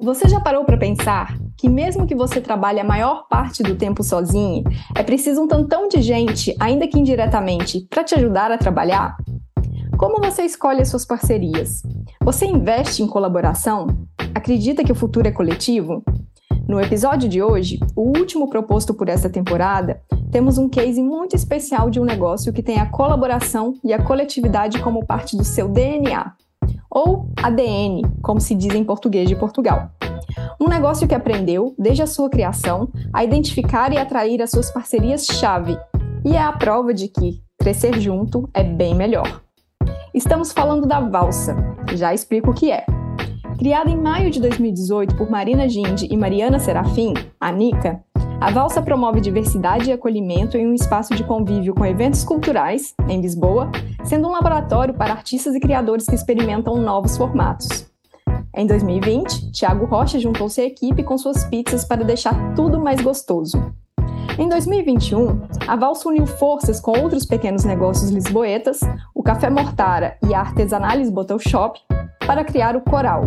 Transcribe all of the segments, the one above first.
Você já parou para pensar que mesmo que você trabalhe a maior parte do tempo sozinho, é preciso um tantão de gente, ainda que indiretamente, para te ajudar a trabalhar? Como você escolhe as suas parcerias? Você investe em colaboração? Acredita que o futuro é coletivo? No episódio de hoje, o último proposto por esta temporada, temos um case muito especial de um negócio que tem a colaboração e a coletividade como parte do seu DNA ou ADN, como se diz em português de Portugal. Um negócio que aprendeu, desde a sua criação, a identificar e atrair as suas parcerias-chave, e é a prova de que crescer junto é bem melhor. Estamos falando da Valsa, já explico o que é. Criada em maio de 2018 por Marina Gindi e Mariana Serafim, a Nica, a Valsa promove diversidade e acolhimento em um espaço de convívio com eventos culturais, em Lisboa, sendo um laboratório para artistas e criadores que experimentam novos formatos. Em 2020, Thiago Rocha juntou-se à equipe com suas pizzas para deixar tudo mais gostoso. Em 2021, a Valsa uniu forças com outros pequenos negócios lisboetas, o Café Mortara e a Artesanalis Bottle Shop, para criar o Coral,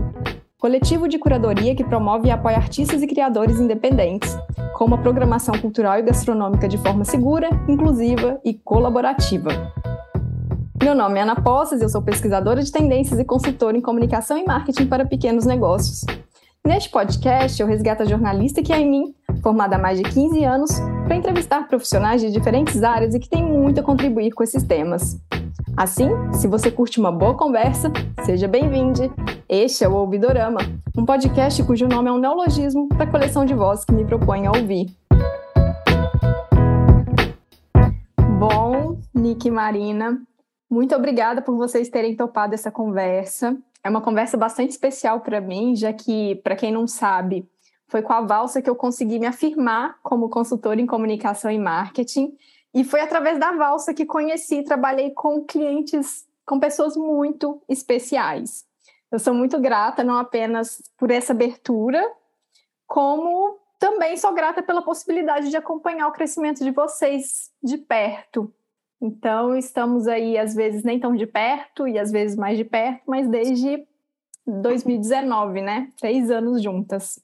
coletivo de curadoria que promove e apoia artistas e criadores independentes, com uma programação cultural e gastronômica de forma segura, inclusiva e colaborativa. Meu nome é Ana Poças, eu sou pesquisadora de tendências e consultora em comunicação e marketing para pequenos negócios. Neste podcast, eu resgato a jornalista que é em mim, formada há mais de 15 anos, para entrevistar profissionais de diferentes áreas e que têm muito a contribuir com esses temas. Assim, se você curte uma boa conversa, seja bem-vindo. Este é o Ouvidorama, um podcast cujo nome é um neologismo para a coleção de vozes que me propõe a ouvir. Bom, Nick e Marina, muito obrigada por vocês terem topado essa conversa. É uma conversa bastante especial para mim, já que, para quem não sabe, foi com a Valsa que eu consegui me afirmar como consultora em comunicação e marketing e foi através da valsa que conheci e trabalhei com clientes, com pessoas muito especiais. Eu sou muito grata, não apenas por essa abertura, como também sou grata pela possibilidade de acompanhar o crescimento de vocês de perto. Então, estamos aí, às vezes, nem tão de perto e às vezes mais de perto, mas desde 2019, né? Três anos juntas.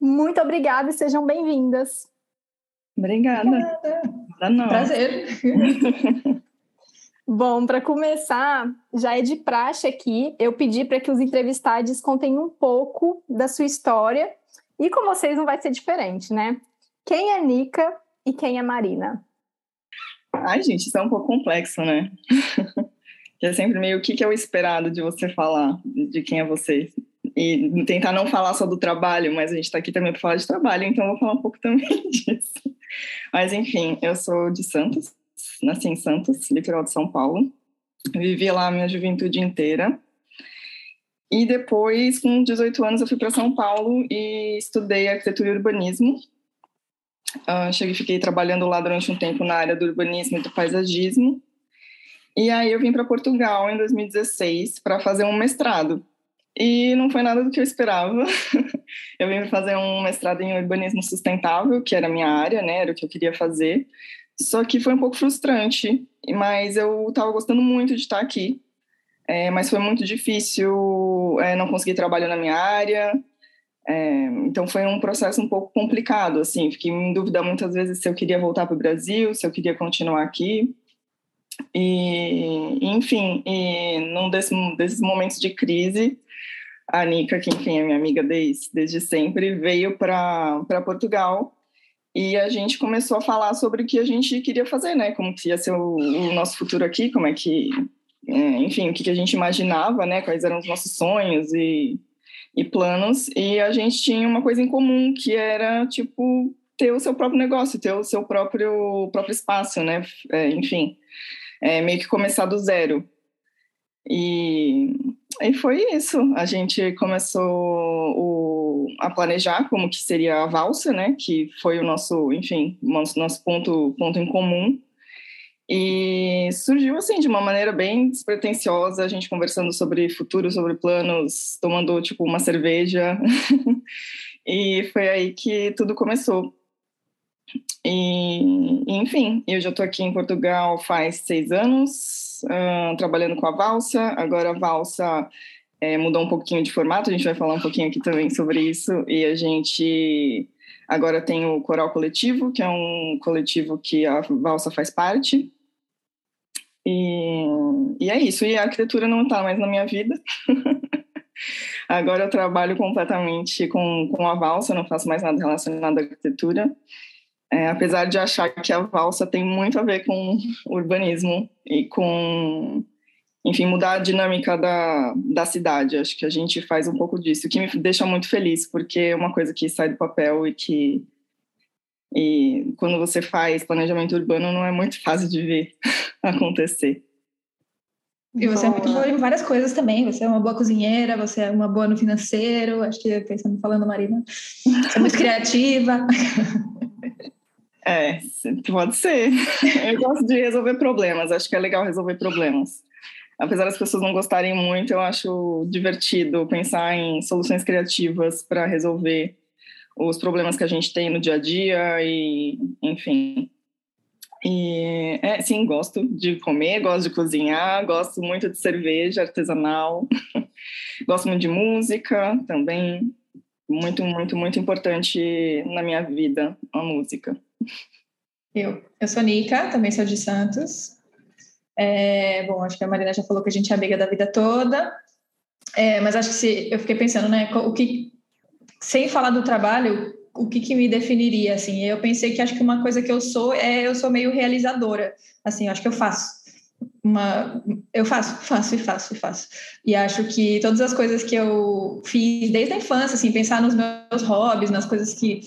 Muito obrigada e sejam bem-vindas. Obrigada. Obrigada. Prazer. Bom, para começar, já é de praxe aqui, eu pedi para que os entrevistados contem um pouco da sua história e com vocês não vai ser diferente, né? Quem é Nica e quem é Marina? Ai, gente, isso é um pouco complexo, né? é sempre meio o que, que é o esperado de você falar, de quem é você e tentar não falar só do trabalho, mas a gente está aqui também para falar de trabalho, então eu vou falar um pouco também disso. Mas enfim, eu sou de Santos, nasci em Santos, litoral de São Paulo, vivi lá a minha juventude inteira. E depois, com 18 anos, eu fui para São Paulo e estudei arquitetura e urbanismo. Uh, cheguei, fiquei trabalhando lá durante um tempo na área do urbanismo e do paisagismo. E aí eu vim para Portugal em 2016 para fazer um mestrado. E não foi nada do que eu esperava. eu vim fazer um mestrado em urbanismo sustentável, que era a minha área, né? Era o que eu queria fazer. Só que foi um pouco frustrante, mas eu estava gostando muito de estar aqui. É, mas foi muito difícil é, não conseguir trabalho na minha área. É, então foi um processo um pouco complicado, assim. Fiquei em dúvida muitas vezes se eu queria voltar para o Brasil, se eu queria continuar aqui. E, enfim, e num desse, desses momentos de crise, a Nica, que enfim é minha amiga desde, desde sempre, veio para Portugal e a gente começou a falar sobre o que a gente queria fazer, né? Como que ia ser o, o nosso futuro aqui, como é que, é, enfim, o que, a gente imaginava, né? Quais eram os nossos sonhos e, e planos. E a gente tinha uma coisa em comum, que era, tipo, ter o seu próprio negócio, ter o seu próprio, próprio espaço, né? É, enfim, é, meio que começar do zero. E, e foi isso. A gente começou o, a planejar como que seria a valsa, né? Que foi o nosso, enfim, nosso, nosso ponto, ponto em comum. E surgiu assim de uma maneira bem despretensiosa, a gente conversando sobre futuro, sobre planos, tomando tipo uma cerveja. e foi aí que tudo começou. E, enfim, eu já estou aqui em Portugal faz seis anos, trabalhando com a Valsa. Agora a Valsa é, mudou um pouquinho de formato, a gente vai falar um pouquinho aqui também sobre isso, e a gente agora tem o Coral Coletivo, que é um coletivo que a Valsa faz parte, e, e é isso, e a arquitetura não está mais na minha vida, agora eu trabalho completamente com, com a Valsa, não faço mais nada relacionado à arquitetura, é, apesar de achar que a valsa tem muito a ver com urbanismo e com enfim, mudar a dinâmica da, da cidade. Acho que a gente faz um pouco disso, o que me deixa muito feliz, porque é uma coisa que sai do papel e que. E quando você faz planejamento urbano, não é muito fácil de ver acontecer. E você boa. é muito boa em várias coisas também. Você é uma boa cozinheira, você é uma boa no financeiro. Acho que pensando falando Marina, você é muito criativa. É, pode ser. Eu gosto de resolver problemas. Acho que é legal resolver problemas apesar das pessoas não gostarem muito, eu acho divertido pensar em soluções criativas para resolver os problemas que a gente tem no dia a dia e, enfim. E, é, sim, gosto de comer, gosto de cozinhar, gosto muito de cerveja artesanal, gosto muito de música também. Muito, muito, muito importante na minha vida a música. Eu, eu sou Nica, também sou de Santos, é, bom, acho que a Marina já falou que a gente é amiga da vida toda, é, mas acho que se, eu fiquei pensando, né, o que, sem falar do trabalho, o que, que me definiria, assim, eu pensei que acho que uma coisa que eu sou é, eu sou meio realizadora, assim, acho que eu faço, uma, eu faço, faço e faço e faço. E acho que todas as coisas que eu fiz desde a infância, assim, pensar nos meus hobbies, nas coisas que,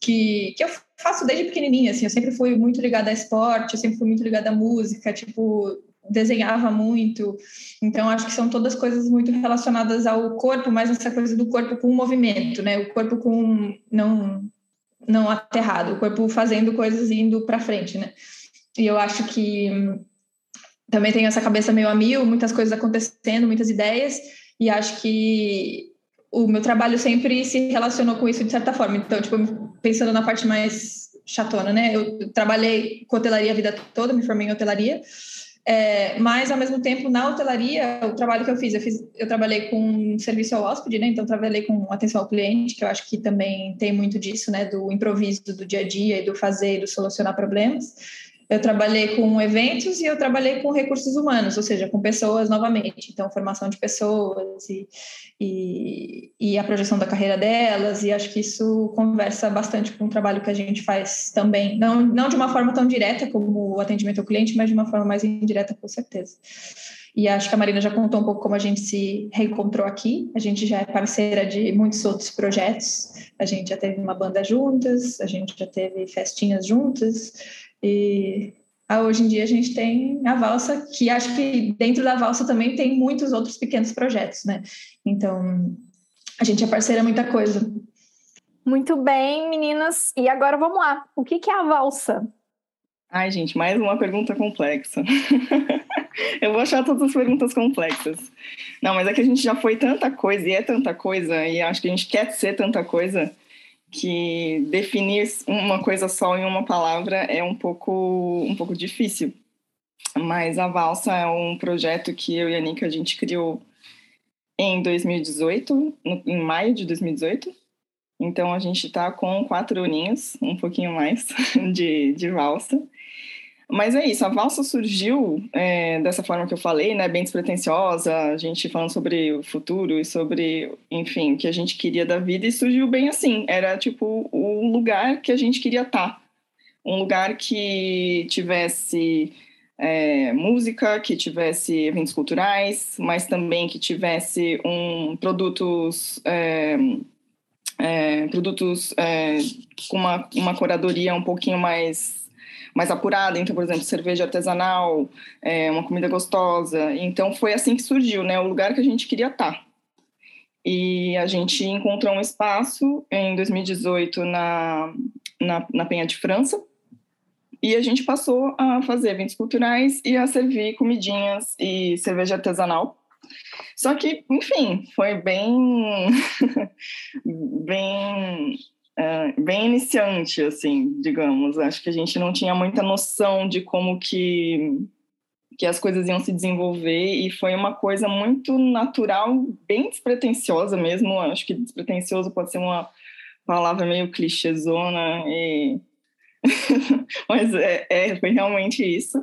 que, que eu faço desde pequenininha, assim, eu sempre fui muito ligada a esporte, eu sempre fui muito ligada à música, tipo, desenhava muito. Então, acho que são todas coisas muito relacionadas ao corpo, mas essa coisa do corpo com o movimento, né? O corpo com não não aterrado, o corpo fazendo coisas indo para frente, né? E eu acho que também tenho essa cabeça meio a mil, muitas coisas acontecendo, muitas ideias, e acho que o meu trabalho sempre se relacionou com isso de certa forma. Então, tipo, pensando na parte mais chatona, né? Eu trabalhei com hotelaria a vida toda, me formei em hotelaria, é, mas ao mesmo tempo na hotelaria, o trabalho que eu fiz, eu fiz, eu trabalhei com serviço ao hóspede, né? Então trabalhei com atenção ao cliente, que eu acho que também tem muito disso, né? Do improviso do dia a dia e do fazer e do solucionar problemas. Eu trabalhei com eventos e eu trabalhei com recursos humanos, ou seja, com pessoas novamente. Então, formação de pessoas e, e, e, a projeção da carreira delas, e acho que isso conversa bastante com o trabalho que a gente faz também. Não, não de uma forma tão direta como o atendimento ao cliente, mas de uma forma mais indireta, com certeza. E acho que a Marina já contou um pouco como a gente se reencontrou aqui. A gente já é parceira de muitos outros projetos. A gente já teve uma banda juntas, a gente já teve festinhas juntas. E ah, hoje em dia a gente tem a valsa, que acho que dentro da valsa também tem muitos outros pequenos projetos, né? Então, a gente é parceira muita coisa. Muito bem, meninas. E agora vamos lá. O que, que é a valsa? Ai, gente, mais uma pergunta complexa. Eu vou achar todas as perguntas complexas. Não, mas é que a gente já foi tanta coisa e é tanta coisa, e acho que a gente quer ser tanta coisa, que definir uma coisa só em uma palavra é um pouco, um pouco difícil. Mas a Valsa é um projeto que eu e a Nika a gente criou em 2018, no, em maio de 2018. Então a gente está com quatro aninhos, um pouquinho mais, de, de valsa. Mas é isso, a valsa surgiu é, dessa forma que eu falei, né, bem despretensiosa, a gente falando sobre o futuro e sobre, enfim, o que a gente queria da vida, e surgiu bem assim, era tipo o lugar que a gente queria estar, tá. um lugar que tivesse é, música, que tivesse eventos culturais, mas também que tivesse um produtos é, é, produtos é, com uma, uma curadoria um pouquinho mais mais apurada, então, por exemplo, cerveja artesanal, é, uma comida gostosa. Então, foi assim que surgiu, né? O lugar que a gente queria estar. E a gente encontrou um espaço em 2018 na, na, na Penha de França, e a gente passou a fazer eventos culturais e a servir comidinhas e cerveja artesanal. Só que, enfim, foi bem, bem é, bem iniciante, assim, digamos. Acho que a gente não tinha muita noção de como que que as coisas iam se desenvolver e foi uma coisa muito natural, bem despretensiosa mesmo. Acho que despretensioso pode ser uma palavra meio clichêzona, e... mas é, é, foi realmente isso.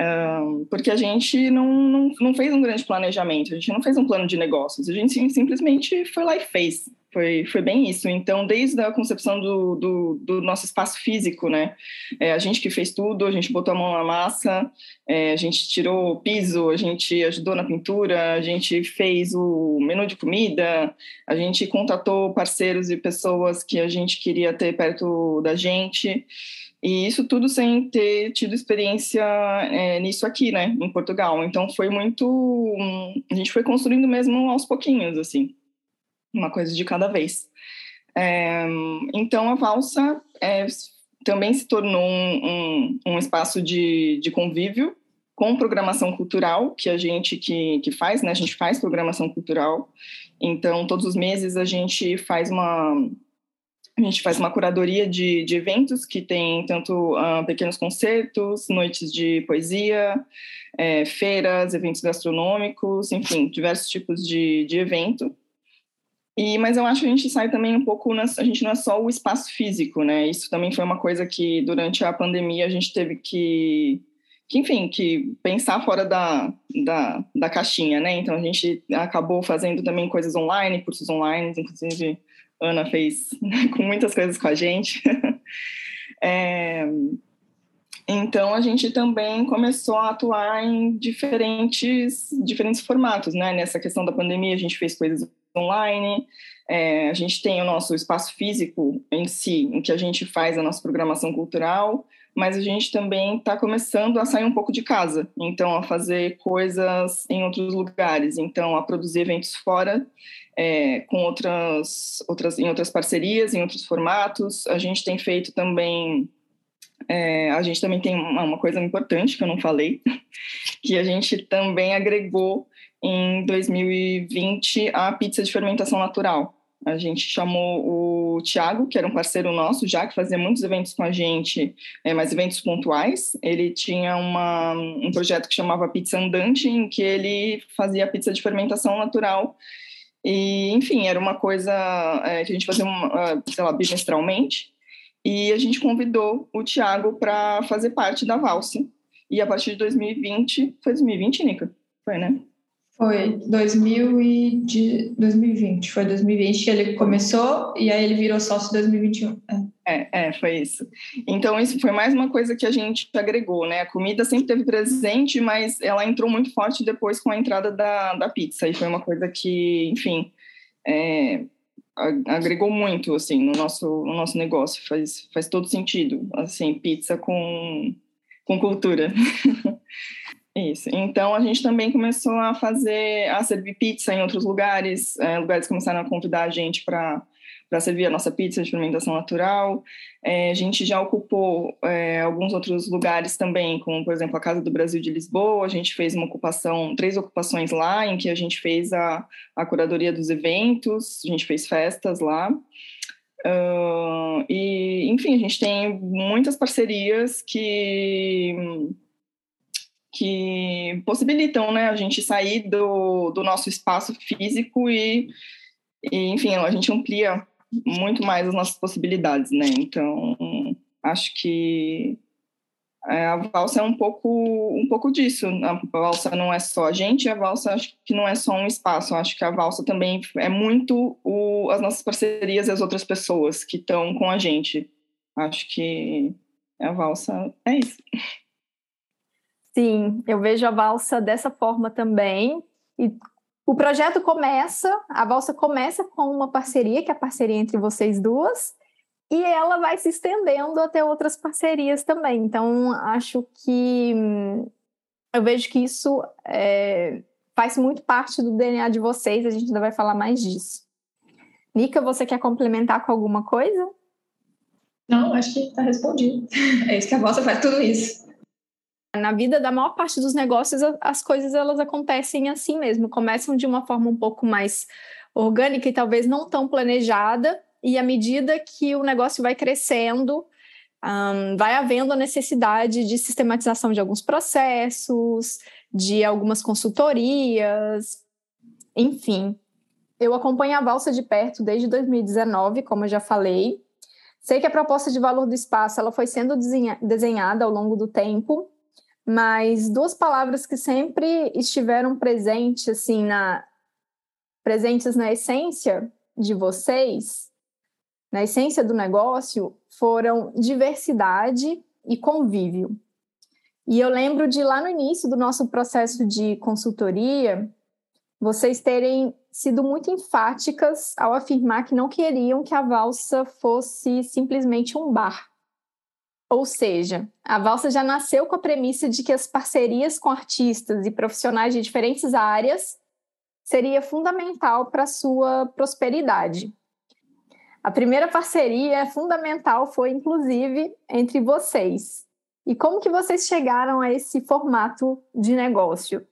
Um, porque a gente não, não, não fez um grande planejamento, a gente não fez um plano de negócios, a gente simplesmente foi lá e fez. Foi, foi bem isso. Então, desde a concepção do, do, do nosso espaço físico, né? É, a gente que fez tudo, a gente botou a mão na massa, é, a gente tirou o piso, a gente ajudou na pintura, a gente fez o menu de comida, a gente contatou parceiros e pessoas que a gente queria ter perto da gente. E isso tudo sem ter tido experiência é, nisso aqui, né, em Portugal. Então foi muito. A gente foi construindo mesmo aos pouquinhos, assim uma coisa de cada vez. É, então, a valsa é, também se tornou um, um, um, espaço de, de convívio com programação cultural, que a gente que, que faz, né? A gente faz programação cultural. Então, todos os meses a gente faz uma a gente faz uma curadoria de, de eventos que tem tanto uh, pequenos concertos, noites de poesia, é, feiras, eventos gastronômicos, enfim, diversos tipos de, de evento. E, mas eu acho que a gente sai também um pouco, na, a gente não é só o espaço físico, né? Isso também foi uma coisa que durante a pandemia a gente teve que, que enfim, que pensar fora da, da, da caixinha, né? Então a gente acabou fazendo também coisas online, cursos online, inclusive Ana fez com muitas coisas com a gente. é, então a gente também começou a atuar em diferentes diferentes formatos, né? Nessa questão da pandemia a gente fez coisas online, é, a gente tem o nosso espaço físico em si, em que a gente faz a nossa programação cultural, mas a gente também está começando a sair um pouco de casa, então a fazer coisas em outros lugares, então a produzir eventos fora, é, com outras, outras, em outras parcerias, em outros formatos. A gente tem feito também é, a gente também tem uma, uma, coisa importante que eu não falei, que a gente também agregou em 2020 a pizza de fermentação natural. A gente chamou o Tiago, que era um parceiro nosso já, que fazia muitos eventos com a gente, é, mas eventos pontuais. Ele tinha uma, um projeto que chamava Pizza Andante, em que ele fazia pizza de fermentação natural. E, enfim, era uma coisa é, que a gente fazia, uma, sei lá, bimestralmente. E a gente convidou o Tiago para fazer parte da valsa. E a partir de 2020, foi 2020, Nica? Foi, né? Foi 2000 e de 2020, foi 2020 que ele começou e aí ele virou sócio em 2021. É. é. É, foi isso. Então, isso foi mais uma coisa que a gente agregou, né? A comida sempre teve presente, mas ela entrou muito forte depois com a entrada da, da pizza. E foi uma coisa que, enfim, é, agregou muito, assim, no nosso, no nosso negócio. Faz, faz todo sentido, assim, pizza com, com cultura. Isso. Então a gente também começou a fazer, a servir pizza em outros lugares. É, lugares começaram a convidar a gente para para servir a nossa pizza de fermentação natural. É, a gente já ocupou é, alguns outros lugares também, como por exemplo a Casa do Brasil de Lisboa. A gente fez uma ocupação, três ocupações lá, em que a gente fez a, a curadoria dos eventos, a gente fez festas lá. Uh, e enfim, a gente tem muitas parcerias que que possibilitam né, a gente sair do, do nosso espaço físico e, e, enfim, a gente amplia muito mais as nossas possibilidades, né? Então, acho que é, a valsa é um pouco, um pouco disso. A valsa não é só a gente, a valsa acho que não é só um espaço. Acho que a valsa também é muito o, as nossas parcerias e as outras pessoas que estão com a gente. Acho que a valsa é isso. Sim, eu vejo a valsa dessa forma também. E o projeto começa, a valsa começa com uma parceria, que é a parceria entre vocês duas, e ela vai se estendendo até outras parcerias também. Então, acho que eu vejo que isso é, faz muito parte do DNA de vocês, a gente ainda vai falar mais disso. Nica, você quer complementar com alguma coisa? Não, acho que está respondido. É isso que a Valsa faz tudo isso. Na vida da maior parte dos negócios, as coisas elas acontecem assim mesmo, começam de uma forma um pouco mais orgânica e talvez não tão planejada, e à medida que o negócio vai crescendo, um, vai havendo a necessidade de sistematização de alguns processos, de algumas consultorias, enfim. Eu acompanho a Valsa de perto desde 2019, como eu já falei. Sei que a proposta de valor do espaço ela foi sendo desenhada ao longo do tempo, mas duas palavras que sempre estiveram presentes assim na presentes na essência de vocês, na essência do negócio, foram diversidade e convívio. E eu lembro de lá no início do nosso processo de consultoria, vocês terem sido muito enfáticas ao afirmar que não queriam que a valsa fosse simplesmente um bar. Ou seja, a valsa já nasceu com a premissa de que as parcerias com artistas e profissionais de diferentes áreas seria fundamental para sua prosperidade. A primeira parceria fundamental foi, inclusive, entre vocês. E como que vocês chegaram a esse formato de negócio?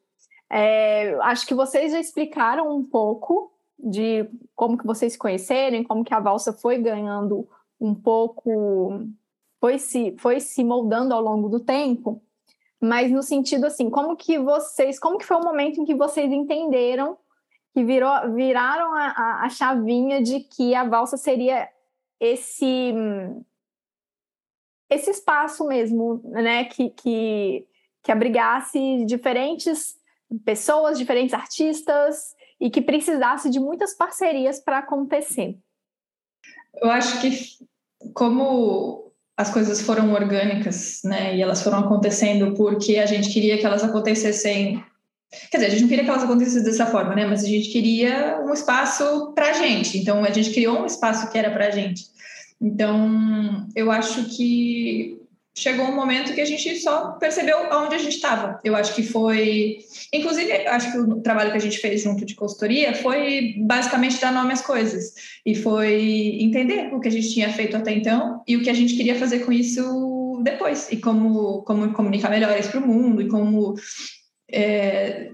É, acho que vocês já explicaram um pouco de como que vocês se conheceram, como que a valsa foi ganhando um pouco, foi se, foi se moldando ao longo do tempo, mas no sentido assim, como que vocês, como que foi o momento em que vocês entenderam que virou, viraram a, a, a chavinha de que a valsa seria esse esse espaço mesmo, né, que, que, que abrigasse diferentes pessoas, diferentes artistas e que precisasse de muitas parcerias para acontecer. Eu acho que como as coisas foram orgânicas, né, e elas foram acontecendo porque a gente queria que elas acontecessem Quer dizer, a gente não queria que elas acontecessem dessa forma, né? Mas a gente queria um espaço para a gente. Então, a gente criou um espaço que era para a gente. Então, eu acho que chegou um momento que a gente só percebeu aonde a gente estava. Eu acho que foi. Inclusive, acho que o trabalho que a gente fez junto de consultoria foi basicamente dar nome às coisas. E foi entender o que a gente tinha feito até então e o que a gente queria fazer com isso depois. E como, como comunicar melhor isso para o mundo e como é,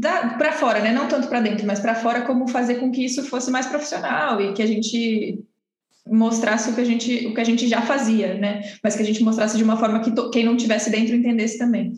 para fora, né? Não tanto para dentro, mas para fora, como fazer com que isso fosse mais profissional e que a gente mostrasse o que a gente, o que a gente já fazia, né? Mas que a gente mostrasse de uma forma que quem não tivesse dentro entendesse também.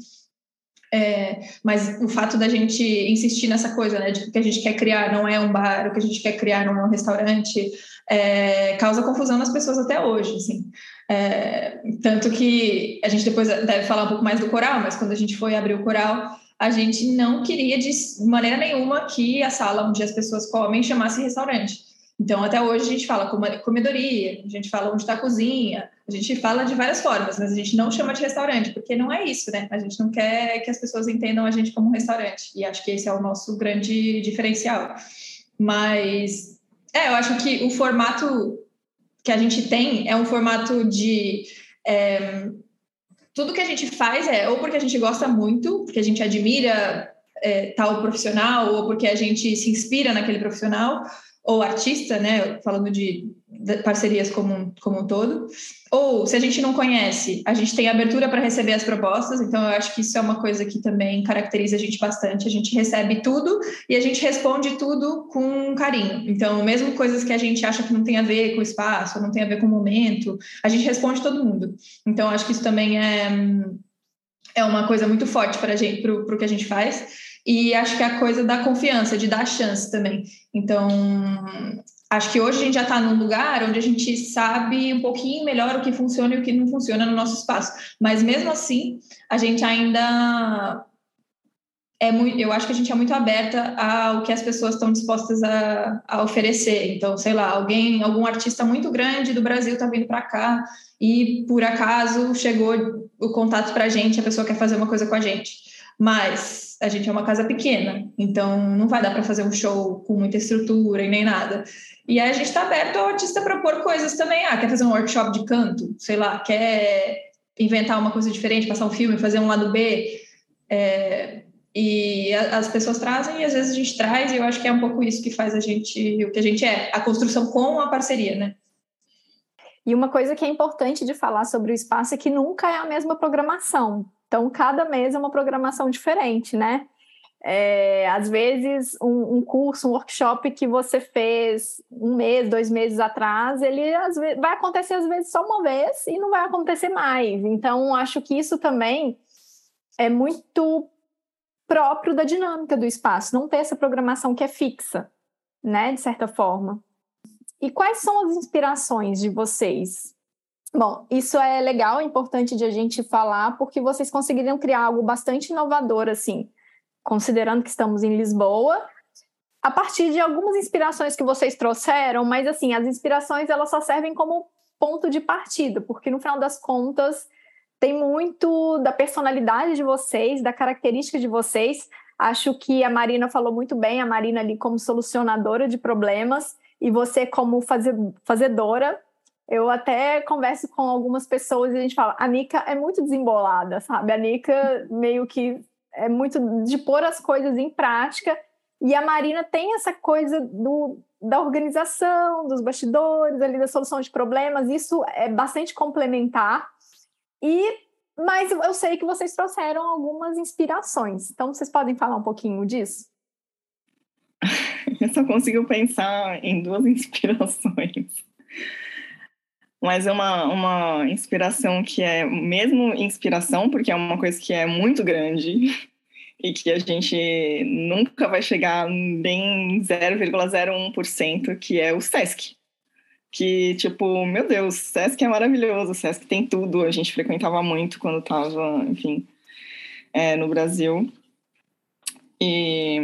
É, mas o fato da gente insistir nessa coisa, né, de que a gente quer criar não é um bar, o que a gente quer criar não é um restaurante, é, causa confusão nas pessoas até hoje, assim. É, tanto que a gente depois deve falar um pouco mais do coral, mas quando a gente foi abrir o coral, a gente não queria de maneira nenhuma que a sala onde as pessoas comem chamasse restaurante. Então, até hoje a gente fala comedoria, a gente fala onde está a cozinha, a gente fala de várias formas, mas a gente não chama de restaurante, porque não é isso, né? A gente não quer que as pessoas entendam a gente como um restaurante, e acho que esse é o nosso grande diferencial. Mas, é, eu acho que o formato que a gente tem é um formato de. É, tudo que a gente faz é ou porque a gente gosta muito, porque a gente admira é, tal profissional, ou porque a gente se inspira naquele profissional, ou artista, né? Falando de parcerias como, como um todo. Ou, se a gente não conhece, a gente tem abertura para receber as propostas, então eu acho que isso é uma coisa que também caracteriza a gente bastante. A gente recebe tudo e a gente responde tudo com carinho. Então, mesmo coisas que a gente acha que não tem a ver com o espaço, não tem a ver com o momento, a gente responde todo mundo. Então, acho que isso também é, é uma coisa muito forte para gente, para o que a gente faz. E acho que é a coisa da confiança, de dar chance também. Então, acho que hoje a gente já está num lugar onde a gente sabe um pouquinho melhor o que funciona e o que não funciona no nosso espaço. Mas mesmo assim, a gente ainda é muito, eu acho que a gente é muito aberta ao que as pessoas estão dispostas a, a oferecer. Então, sei lá, alguém, algum artista muito grande do Brasil está vindo para cá e por acaso chegou o contato para a gente, a pessoa quer fazer uma coisa com a gente. Mas a gente é uma casa pequena, então não vai dar para fazer um show com muita estrutura e nem nada. E aí a gente está aberto ao artista propor coisas também. Ah, quer fazer um workshop de canto? Sei lá, quer inventar uma coisa diferente, passar um filme, fazer um lado B? É, e as pessoas trazem e às vezes a gente traz, e eu acho que é um pouco isso que faz a gente o que a gente é, a construção com a parceria, né? E uma coisa que é importante de falar sobre o espaço é que nunca é a mesma programação. Então, cada mês é uma programação diferente, né? É, às vezes, um, um, curso, um workshop que você fez um mês, dois meses atrás, ele vezes, vai acontecer às vezes só uma vez e não vai acontecer mais. Então, acho que isso também é muito próprio da dinâmica do espaço, não ter essa programação que é fixa, né, de certa forma. E quais são as inspirações de vocês? Bom, isso é legal, é importante de a gente falar, porque vocês conseguiram criar algo bastante inovador, assim considerando que estamos em Lisboa, a partir de algumas inspirações que vocês trouxeram, mas assim, as inspirações elas só servem como ponto de partida, porque no final das contas tem muito da personalidade de vocês, da característica de vocês. Acho que a Marina falou muito bem, a Marina ali como solucionadora de problemas e você como fazedora. Eu até converso com algumas pessoas e a gente fala, a Nika é muito desembolada, sabe? A Nika meio que é muito de pôr as coisas em prática. E a Marina tem essa coisa do, da organização, dos bastidores, ali da solução de problemas. Isso é bastante complementar. E mas eu sei que vocês trouxeram algumas inspirações. Então vocês podem falar um pouquinho disso? Eu só consigo pensar em duas inspirações mas é uma, uma inspiração que é mesmo inspiração, porque é uma coisa que é muito grande e que a gente nunca vai chegar nem 0,01%, que é o SESC. Que, tipo, meu Deus, SESC é maravilhoso, SESC tem tudo, a gente frequentava muito quando estava, enfim, é, no Brasil. E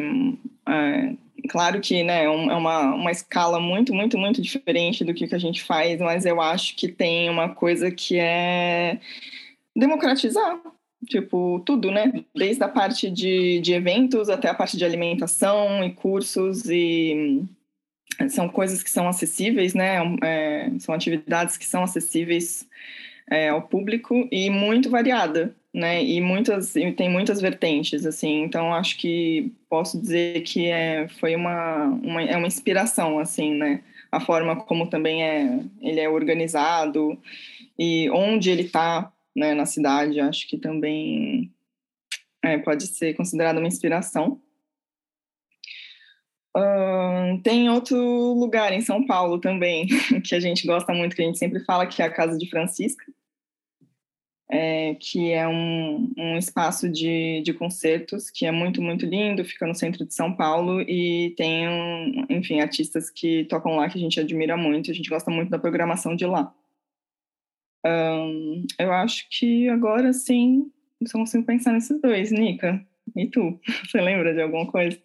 é, claro que né, é, é uma, uma escala muito, muito, muito diferente do que, que a gente faz, mas eu acho que tem uma coisa que é democratizar, tipo, tudo, né? Desde a parte de, de eventos até a parte de alimentação e cursos e são coisas que são acessíveis, né? É, são atividades que são acessíveis é, ao público e muito variada né? E muitas e tem muitas vertentes assim. Então acho que posso dizer que é foi uma, uma é uma inspiração assim, né? A forma como também é ele é organizado e onde ele está, né? Na cidade, acho que também é, pode ser considerado uma inspiração. Uh, tem outro lugar em São Paulo também que a gente gosta muito, que a gente sempre fala que é a Casa de Francisca é, que é um, um espaço de, de concertos que é muito, muito lindo, fica no centro de São Paulo e tem, um, enfim, artistas que tocam lá que a gente admira muito, a gente gosta muito da programação de lá. Um, eu acho que agora sim, só consigo pensar nesses dois, Nica. E tu? Você lembra de alguma coisa?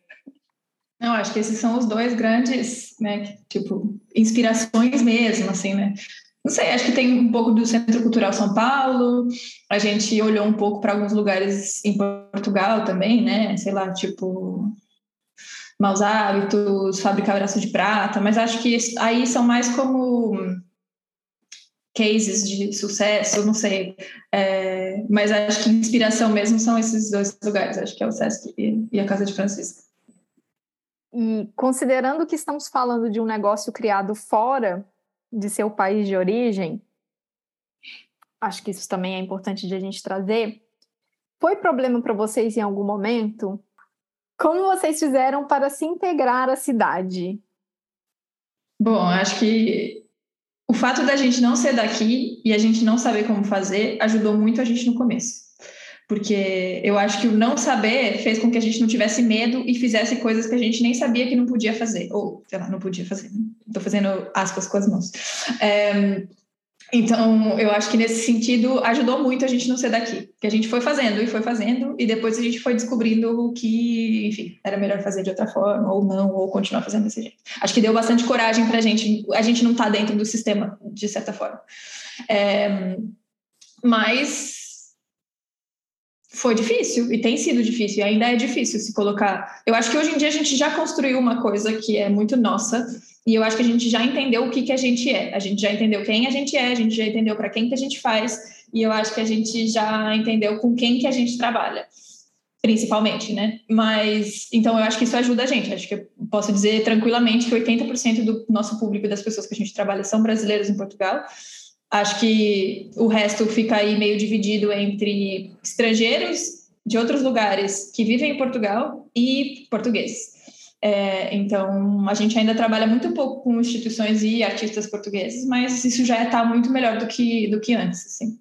Não, acho que esses são os dois grandes, né, tipo, inspirações mesmo, assim, né? Não sei, acho que tem um pouco do Centro Cultural São Paulo. A gente olhou um pouco para alguns lugares em Portugal também, né? Sei lá, tipo Maus Hábitos, Fábrica Braço de Prata, mas acho que aí são mais como cases de sucesso, não sei. É, mas acho que inspiração mesmo são esses dois lugares, acho que é o Sesc e a Casa de Francisco. E considerando que estamos falando de um negócio criado fora de seu país de origem, acho que isso também é importante de a gente trazer. Foi problema para vocês em algum momento? Como vocês fizeram para se integrar à cidade? Bom, acho que o fato da gente não ser daqui e a gente não saber como fazer ajudou muito a gente no começo porque eu acho que o não saber fez com que a gente não tivesse medo e fizesse coisas que a gente nem sabia que não podia fazer, ou, sei lá, não podia fazer. Estou fazendo aspas com as mãos. É, então, eu acho que nesse sentido ajudou muito a gente não ser daqui, que a gente foi fazendo e foi fazendo, e depois a gente foi descobrindo que, enfim, era melhor fazer de outra forma, ou não, ou continuar fazendo desse jeito. Acho que deu bastante coragem para a gente, a gente não tá dentro do sistema, de certa forma. É, mas foi difícil e tem sido difícil e ainda é difícil se colocar. Eu acho que hoje em dia a gente já construiu uma coisa que é muito nossa e eu acho que a gente já entendeu o que, que a gente é. A gente já entendeu quem a gente é, a gente já entendeu para quem que a gente faz e eu acho que a gente já entendeu com quem que a gente trabalha, principalmente, né? Mas então eu acho que isso ajuda a gente. Acho que eu posso dizer tranquilamente que 80% do nosso público das pessoas que a gente trabalha são brasileiros em Portugal Acho que o resto fica aí meio dividido entre estrangeiros de outros lugares que vivem em Portugal e português. É, então, a gente ainda trabalha muito pouco com instituições e artistas portugueses, mas isso já está muito melhor do que, do que antes. Assim.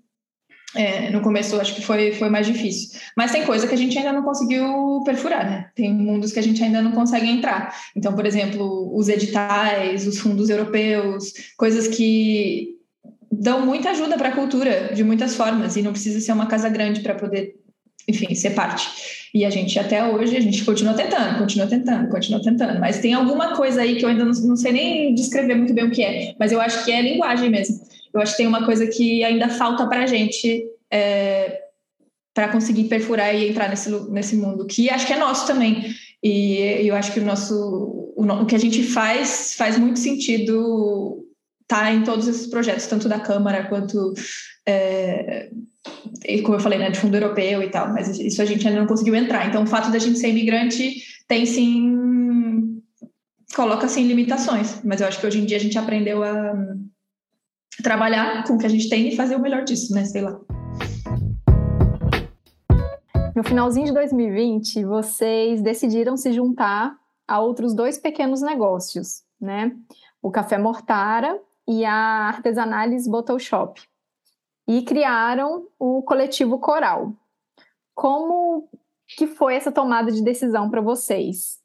É, no começo, acho que foi, foi mais difícil. Mas tem coisa que a gente ainda não conseguiu perfurar, né? Tem mundos que a gente ainda não consegue entrar. Então, por exemplo, os editais, os fundos europeus, coisas que dão muita ajuda para a cultura de muitas formas e não precisa ser uma casa grande para poder, enfim, ser parte. E a gente até hoje a gente continua tentando, continua tentando, continua tentando. Mas tem alguma coisa aí que eu ainda não, não sei nem descrever muito bem o que é, mas eu acho que é linguagem mesmo. Eu acho que tem uma coisa que ainda falta para a gente é, para conseguir perfurar e entrar nesse, nesse mundo, que acho que é nosso também. E eu acho que o nosso o, o que a gente faz faz muito sentido tá em todos esses projetos, tanto da Câmara quanto, é, como eu falei, né, de fundo europeu e tal, mas isso a gente ainda não conseguiu entrar. Então, o fato da gente ser imigrante tem sim. coloca sim limitações, mas eu acho que hoje em dia a gente aprendeu a trabalhar com o que a gente tem e fazer o melhor disso, né? Sei lá. No finalzinho de 2020, vocês decidiram se juntar a outros dois pequenos negócios, né? O Café Mortara e a Artesanales Bottle Shop. E criaram o coletivo Coral. Como que foi essa tomada de decisão para vocês?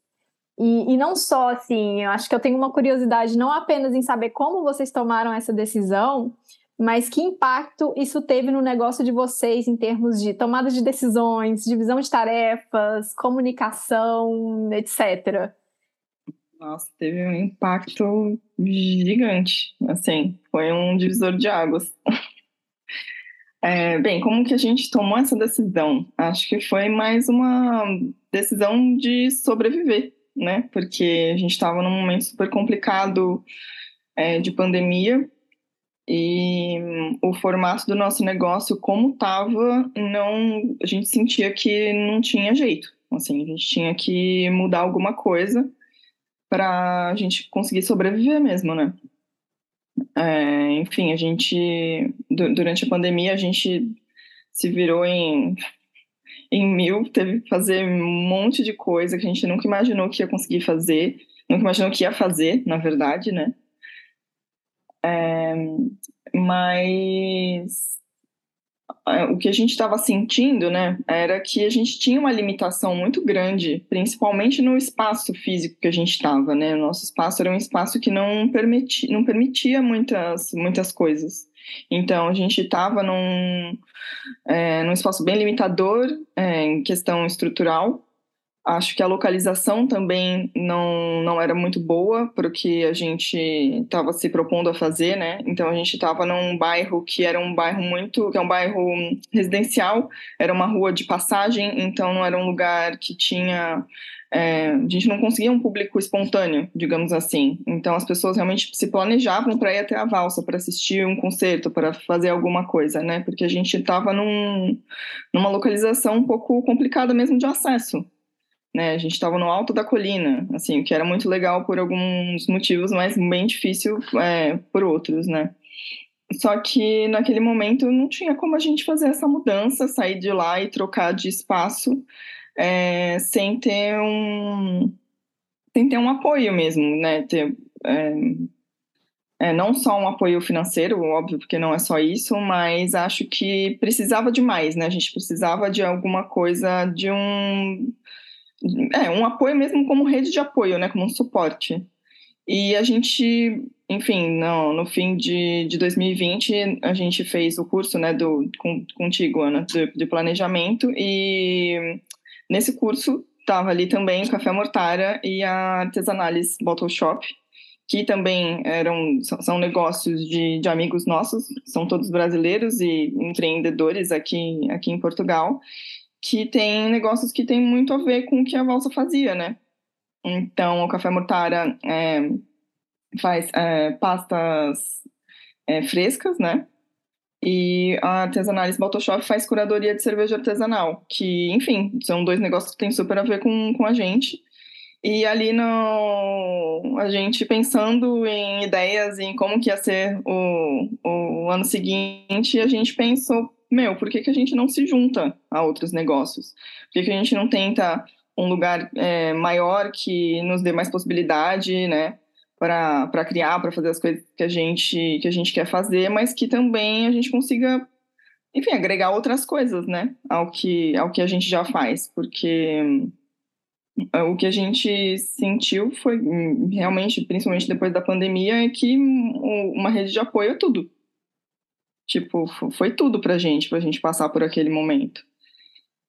E, e, não só assim, eu acho que eu tenho uma curiosidade não apenas em saber como vocês tomaram essa decisão, mas que impacto isso teve no negócio de vocês em termos de tomada de decisões, divisão de tarefas, comunicação, etc. Nossa, teve um impacto gigante, assim, foi um divisor de águas. É, bem, como que a gente tomou essa decisão? Acho que foi mais uma decisão de sobreviver, né? Porque a gente estava num momento super complicado é, de pandemia e o formato do nosso negócio, como estava, não, a gente sentia que não tinha jeito. Assim, a gente tinha que mudar alguma coisa para a gente conseguir sobreviver mesmo, né? É, enfim, a gente, durante a pandemia, a gente se virou em, em mil, teve que fazer um monte de coisa que a gente nunca imaginou que ia conseguir fazer, nunca imaginou que ia fazer, na verdade, né? É, mas o que a gente estava sentindo, né, era que a gente tinha uma limitação muito grande, principalmente no espaço físico que a gente estava, né? O nosso espaço era um espaço que não permitia, não permitia muitas, muitas coisas. Então a gente estava num, é, num espaço bem limitador é, em questão estrutural Acho que a localização também não, não era muito boa para o que a gente estava se propondo a fazer, né? Então a gente estava num bairro que era um bairro muito, que é um bairro residencial, era uma rua de passagem, então não era um lugar que tinha é, a gente não conseguia um público espontâneo, digamos assim. Então as pessoas realmente se planejavam para ir até a valsa, para assistir um concerto, para fazer alguma coisa, né? Porque a gente estava num, numa localização um pouco complicada mesmo de acesso né? A gente estava no alto da colina, assim, o que era muito legal por alguns motivos, mas bem difícil é, por outros, né? Só que naquele momento não tinha como a gente fazer essa mudança, sair de lá e trocar de espaço é, sem ter um sem ter um apoio mesmo, né? Ter, é, é, não só um apoio financeiro, óbvio, porque não é só isso, mas acho que precisava de mais, né? A gente precisava de alguma coisa, de um é, um apoio mesmo como rede de apoio, né, como um suporte. E a gente, enfim, no, no fim de, de 2020, a gente fez o curso, né, do, com, contigo, Ana, de, de planejamento, e nesse curso estava ali também o Café Mortara e a Artesanales Bottle Shop, que também eram são negócios de, de amigos nossos, são todos brasileiros e empreendedores aqui, aqui em Portugal que tem negócios que tem muito a ver com o que a Valsa fazia, né? Então, o Café Mortara é, faz é, pastas é, frescas, né? E a Artesanales Baltoshop faz curadoria de cerveja artesanal, que, enfim, são dois negócios que têm super a ver com, com a gente. E ali no, a gente pensando em ideias, em como que ia ser o, o ano seguinte, a gente pensou, meu, por que, que a gente não se junta a outros negócios? Por que, que a gente não tenta um lugar é, maior que nos dê mais possibilidade, né? Para criar, para fazer as coisas que a, gente, que a gente quer fazer, mas que também a gente consiga, enfim, agregar outras coisas, né? Ao que, ao que a gente já faz, porque o que a gente sentiu foi realmente, principalmente depois da pandemia, é que uma rede de apoio é tudo. Tipo, foi tudo pra gente, pra gente passar por aquele momento.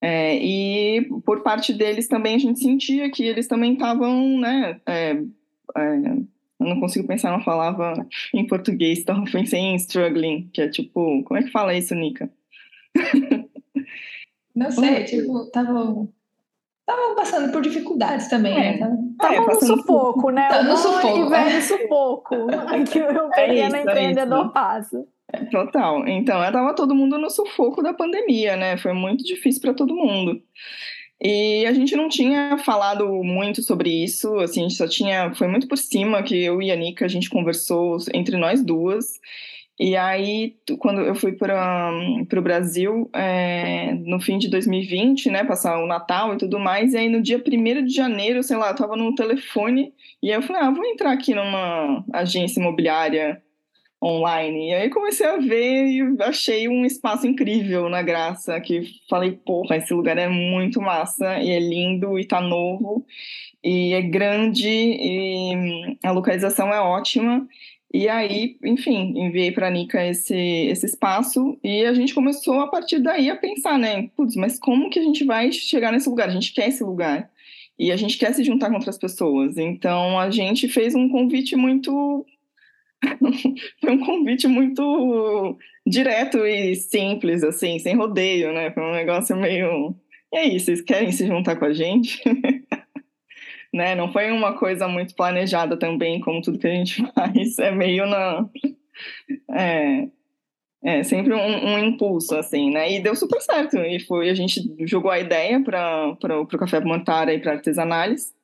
É, e por parte deles também a gente sentia que eles também estavam, né? É, é, eu não consigo pensar numa palavra em português, então pensei em struggling, que é tipo, como é que fala isso, Nica? Não sei, tipo, tava Estavam passando por dificuldades também, né? é. né? Tava é, no sufoco, né? Tá no sufoco. E velho sufoco. que o pequeno é empreendedor passa. Total. Então, estava todo mundo no sufoco da pandemia, né? Foi muito difícil para todo mundo. E a gente não tinha falado muito sobre isso, assim, a gente só tinha. Foi muito por cima que eu e a Nika a gente conversou entre nós duas. E aí, quando eu fui para o Brasil, é, no fim de 2020, né, passar o Natal e tudo mais, e aí no dia 1 de janeiro, sei lá, eu tava no telefone, e aí eu falei, ah, vou entrar aqui numa agência imobiliária online. E aí comecei a ver e achei um espaço incrível na Graça, que falei, porra, esse lugar é muito massa, e é lindo, e tá novo, e é grande, e a localização é ótima, e aí, enfim, enviei para a Nica esse, esse espaço e a gente começou a partir daí a pensar, né? Putz, mas como que a gente vai chegar nesse lugar? A gente quer esse lugar. E a gente quer se juntar com outras pessoas. Então a gente fez um convite muito. Foi um convite muito direto e simples, assim, sem rodeio, né? Foi um negócio meio. E aí, vocês querem se juntar com a gente? né? Não foi uma coisa muito planejada também, como tudo que a gente faz. É meio na. É, é sempre um, um, impulso, assim, né? E deu super certo. E foi, a gente jogou a ideia para o Café Montara e para Artesanales.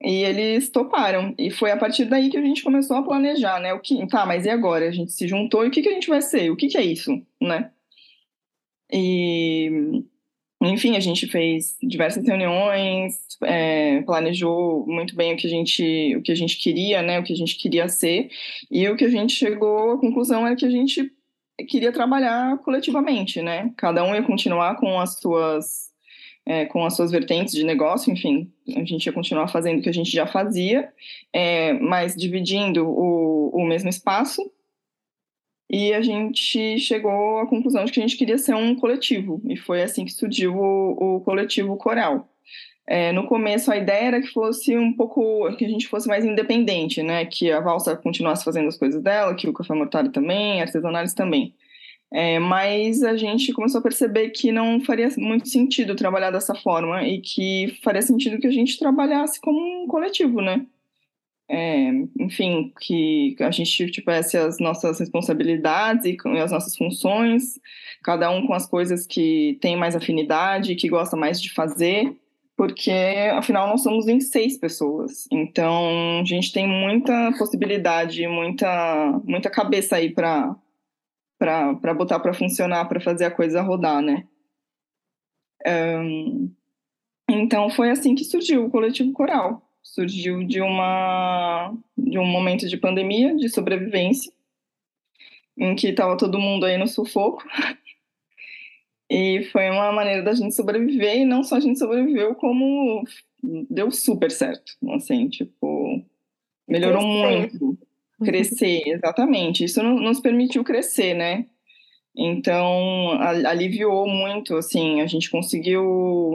E eles toparam. E foi a partir daí que a gente começou a planejar, né? O que, tá, mas e agora? A gente se juntou e o que, que a gente vai ser? O que, que é isso, né? E enfim, a gente fez diversas reuniões, é, planejou muito bem o que a gente o que a gente queria, né, o que a gente queria ser, e o que a gente chegou à conclusão é que a gente queria trabalhar coletivamente, né? Cada um ia continuar com as suas é, com as suas vertentes de negócio, enfim, a gente ia continuar fazendo o que a gente já fazia, é, mas dividindo o, o mesmo espaço e a gente chegou à conclusão de que a gente queria ser um coletivo, e foi assim que surgiu o, o coletivo Coral. É, no começo a ideia era que fosse um pouco que a gente fosse mais independente, né? Que a Valsa continuasse fazendo as coisas dela, que o Café Mortário também, artesanais também. É, mas a gente começou a perceber que não faria muito sentido trabalhar dessa forma e que faria sentido que a gente trabalhasse como um coletivo, né? é, enfim, que a gente tivesse as nossas responsabilidades e as nossas funções, cada um com as coisas que tem mais afinidade, que gosta mais de fazer, porque afinal nós somos em seis pessoas, então a gente tem muita possibilidade, muita, muita cabeça aí para para botar para funcionar, para fazer a coisa rodar, né? Um, então foi assim que surgiu o coletivo coral surgiu de uma de um momento de pandemia, de sobrevivência, em que estava todo mundo aí no sufoco. E foi uma maneira da gente sobreviver, e não só a gente sobreviveu, como deu super certo. Assim, tipo, melhorou muito. Crescer, exatamente. Isso nos permitiu crescer, né? Então, aliviou muito, assim, a gente conseguiu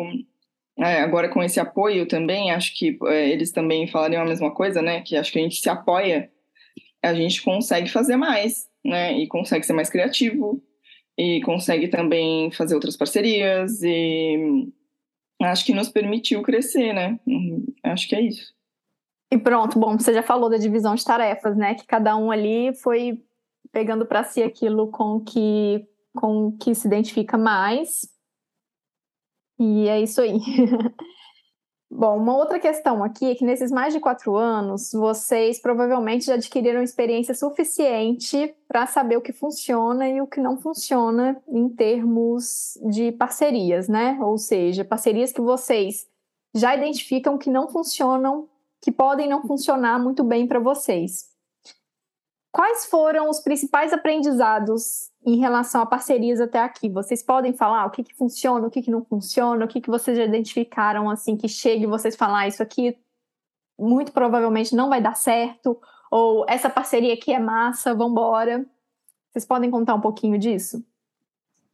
é, agora com esse apoio também, acho que é, eles também falariam a mesma coisa, né? Que acho que a gente se apoia, a gente consegue fazer mais, né? E consegue ser mais criativo e consegue também fazer outras parcerias e acho que nos permitiu crescer, né? Uhum, acho que é isso. E pronto, bom, você já falou da divisão de tarefas, né? Que cada um ali foi pegando para si aquilo com que com que se identifica mais e é isso aí. Bom, uma outra questão aqui é que nesses mais de quatro anos, vocês provavelmente já adquiriram experiência suficiente para saber o que funciona e o que não funciona em termos de parcerias, né? Ou seja, parcerias que vocês já identificam que não funcionam, que podem não funcionar muito bem para vocês. Quais foram os principais aprendizados em relação a parcerias até aqui? Vocês podem falar o que, que funciona, o que, que não funciona, o que, que vocês já identificaram assim que chegue vocês falar isso aqui muito provavelmente não vai dar certo, ou essa parceria aqui é massa, vamos embora. Vocês podem contar um pouquinho disso?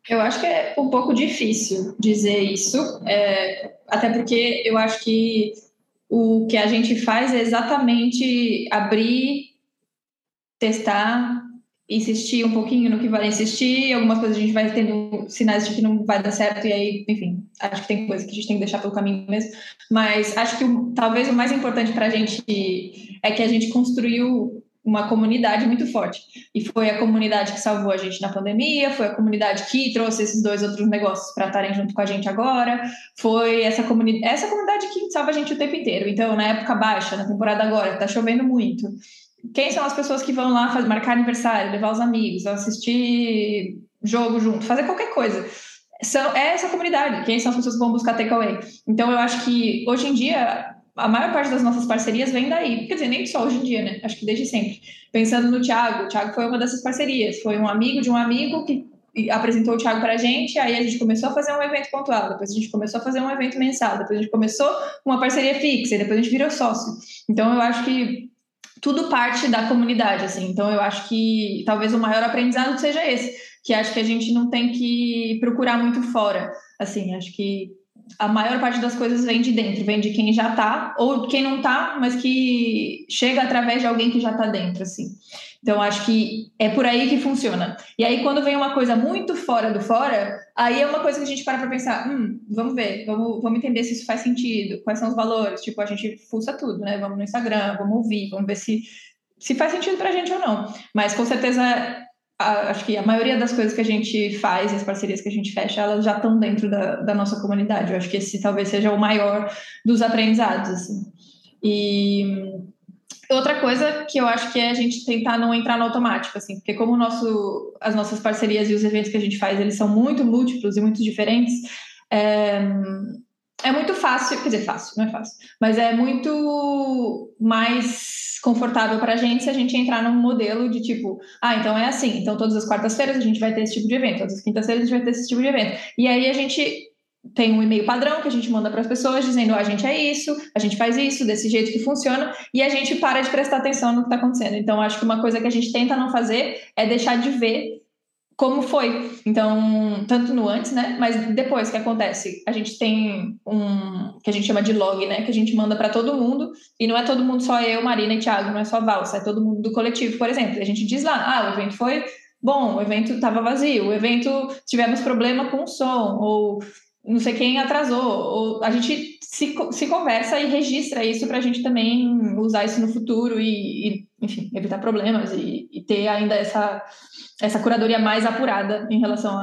Eu acho que é um pouco difícil dizer isso, é, até porque eu acho que o que a gente faz é exatamente abrir, testar, insistir um pouquinho no que vai insistir, algumas coisas a gente vai tendo sinais de que não vai dar certo, e aí, enfim, acho que tem coisas que a gente tem que deixar pelo caminho mesmo. Mas acho que talvez o mais importante para a gente é que a gente construiu uma comunidade muito forte. E foi a comunidade que salvou a gente na pandemia, foi a comunidade que trouxe esses dois outros negócios para estarem junto com a gente agora, foi essa comunidade, essa comunidade que salva a gente o tempo inteiro. Então, na época baixa, na temporada agora, que tá chovendo muito, quem são as pessoas que vão lá fazer, marcar aniversário, levar os amigos, assistir jogo junto, fazer qualquer coisa? São, é essa comunidade. Quem são as pessoas que vão buscar takeaway? Então, eu acho que hoje em dia a maior parte das nossas parcerias vem daí. Quer dizer, nem só hoje em dia, né? Acho que desde sempre. Pensando no Thiago, o Thiago foi uma dessas parcerias. Foi um amigo de um amigo que apresentou o Thiago para a gente, aí a gente começou a fazer um evento pontual, depois a gente começou a fazer um evento mensal, depois a gente começou uma parceria fixa, e depois a gente virou sócio. Então, eu acho que tudo parte da comunidade, assim. Então, eu acho que talvez o maior aprendizado seja esse, que acho que a gente não tem que procurar muito fora. Assim, acho que a maior parte das coisas vem de dentro, vem de quem já tá, ou quem não tá, mas que chega através de alguém que já tá dentro, assim. Então, acho que é por aí que funciona. E aí, quando vem uma coisa muito fora do fora, aí é uma coisa que a gente para para pensar, hum, vamos ver, vamos, vamos entender se isso faz sentido, quais são os valores, tipo, a gente fuça tudo, né? Vamos no Instagram, vamos ouvir, vamos ver se, se faz sentido pra gente ou não. Mas, com certeza, acho que a maioria das coisas que a gente faz, as parcerias que a gente fecha, elas já estão dentro da, da nossa comunidade. Eu acho que esse talvez seja o maior dos aprendizados. Assim. E outra coisa que eu acho que é a gente tentar não entrar no automático, assim, porque como nosso, as nossas parcerias e os eventos que a gente faz, eles são muito múltiplos e muito diferentes, é, é muito fácil, quer dizer, fácil, não é fácil, mas é muito mais confortável para a gente se a gente entrar num modelo de tipo, ah, então é assim, então todas as quartas-feiras a gente vai ter esse tipo de evento, todas as quintas-feiras a gente vai ter esse tipo de evento. E aí a gente tem um e-mail padrão que a gente manda para as pessoas dizendo, ah, a gente é isso, a gente faz isso, desse jeito que funciona, e a gente para de prestar atenção no que está acontecendo. Então, acho que uma coisa que a gente tenta não fazer é deixar de ver como foi. Então, tanto no antes, né? Mas depois que acontece, a gente tem um que a gente chama de log, né? Que a gente manda para todo mundo, e não é todo mundo só eu, Marina e Thiago, não é só Valsa, é todo mundo do coletivo, por exemplo. A gente diz lá, ah, o evento foi bom, o evento estava vazio, o evento tivemos problema com o som, ou não sei quem atrasou, ou a gente se, se conversa e registra isso para a gente também usar isso no futuro e, e enfim, evitar problemas e, e ter ainda essa essa curadoria mais apurada em relação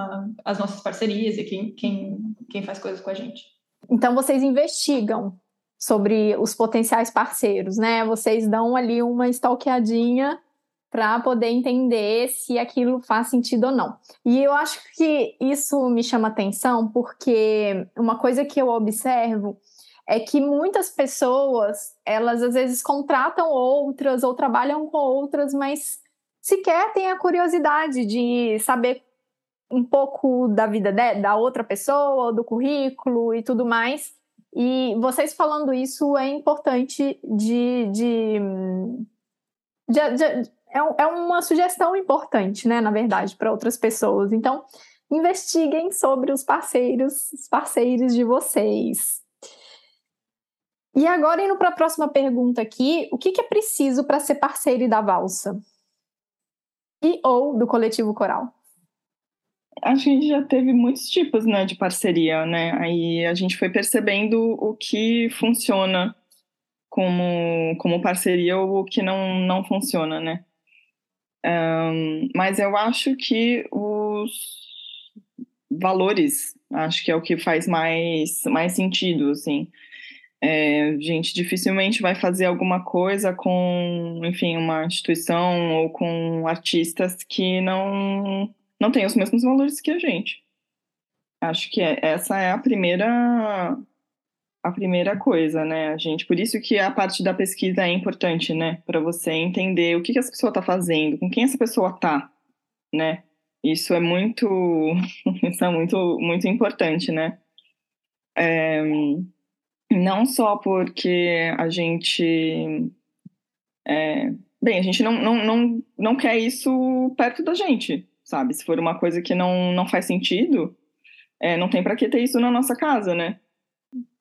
às nossas parcerias e quem, quem, quem faz coisas com a gente. Então, vocês investigam sobre os potenciais parceiros, né? Vocês dão ali uma stalkeadinha para poder entender se aquilo faz sentido ou não. E eu acho que isso me chama atenção porque uma coisa que eu observo é que muitas pessoas, elas às vezes contratam outras ou trabalham com outras, mas sequer tem a curiosidade de saber um pouco da vida de, da outra pessoa, do currículo e tudo mais. E vocês falando isso é importante de. de, de, de é, é uma sugestão importante, né, na verdade, para outras pessoas. Então, investiguem sobre os parceiros, os parceiros de vocês. E agora, indo para a próxima pergunta aqui, o que, que é preciso para ser parceiro da Valsa? e ou do coletivo coral? A gente já teve muitos tipos né, de parceria, né? Aí a gente foi percebendo o que funciona como, como parceria ou o que não, não funciona, né? Um, mas eu acho que os valores, acho que é o que faz mais, mais sentido, assim. É, gente dificilmente vai fazer alguma coisa com, enfim, uma instituição ou com artistas que não não têm os mesmos valores que a gente. Acho que é, essa é a primeira a primeira coisa, né, a gente. Por isso que a parte da pesquisa é importante, né, para você entender o que, que essa pessoa está fazendo, com quem essa pessoa está, né. Isso é muito, isso é muito, muito importante, né. É, não só porque a gente, é, bem, a gente não, não, não, não quer isso perto da gente, sabe? Se for uma coisa que não, não faz sentido, é, não tem para que ter isso na nossa casa, né?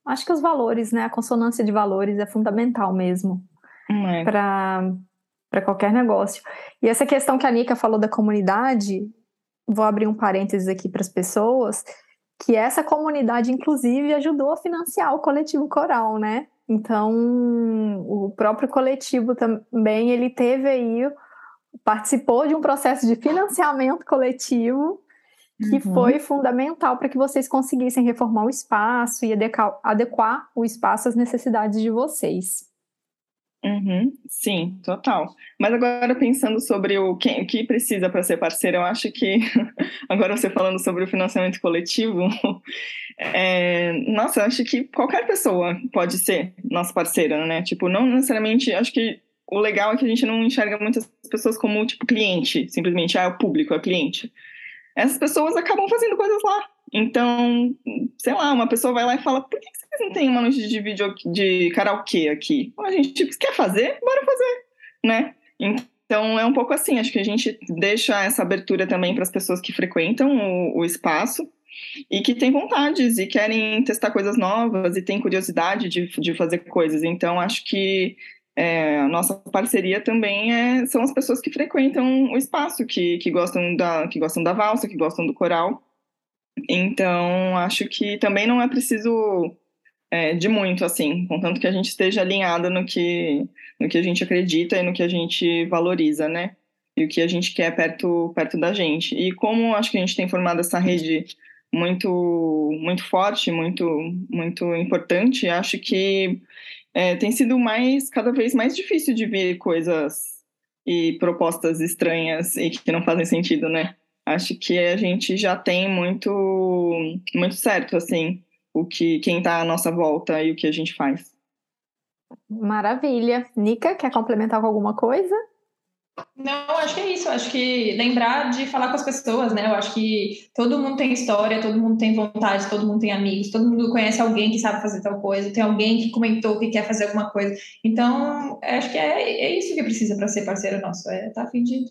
Acho que os valores, né? A consonância de valores é fundamental mesmo é. para qualquer negócio. E essa questão que a Nica falou da comunidade, vou abrir um parênteses aqui para as pessoas, que essa comunidade, inclusive, ajudou a financiar o coletivo coral, né? Então, o próprio coletivo também, ele teve aí, participou de um processo de financiamento coletivo que uhum. foi fundamental para que vocês conseguissem reformar o espaço e adequar, adequar o espaço às necessidades de vocês. Uhum, sim, total. Mas agora pensando sobre o que, o que precisa para ser parceiro, eu acho que agora você falando sobre o financiamento coletivo, é, nossa, eu acho que qualquer pessoa pode ser nossa parceira, né? Tipo, não necessariamente, acho que o legal é que a gente não enxerga muitas pessoas como tipo cliente, simplesmente ah, é o público, é o cliente essas pessoas acabam fazendo coisas lá. Então, sei lá, uma pessoa vai lá e fala: por que vocês não têm uma noite de vídeo de karaokê aqui? A gente quer fazer? Bora fazer, né? Então, é um pouco assim. Acho que a gente deixa essa abertura também para as pessoas que frequentam o, o espaço e que têm vontades e querem testar coisas novas e têm curiosidade de, de fazer coisas. Então, acho que é, a nossa parceria também é, são as pessoas que frequentam o espaço, que, que, gostam da, que gostam da valsa, que gostam do coral. Então, acho que também não é preciso é, de muito, assim, contanto que a gente esteja alinhada no que, no que a gente acredita e no que a gente valoriza, né? E o que a gente quer perto, perto da gente. E como acho que a gente tem formado essa rede muito, muito forte, muito, muito importante, acho que é, tem sido mais cada vez mais difícil de ver coisas e propostas estranhas e que não fazem sentido, né? Acho que a gente já tem muito muito certo assim o que quem está à nossa volta e o que a gente faz. Maravilha. Nica, quer complementar com alguma coisa? Não, acho que é isso. Acho que lembrar de falar com as pessoas, né? Eu acho que todo mundo tem história, todo mundo tem vontade, todo mundo tem amigos, todo mundo conhece alguém que sabe fazer tal coisa, tem alguém que comentou que quer fazer alguma coisa. Então, acho que é, é isso que precisa para ser parceiro nosso. É estar tá a fim de,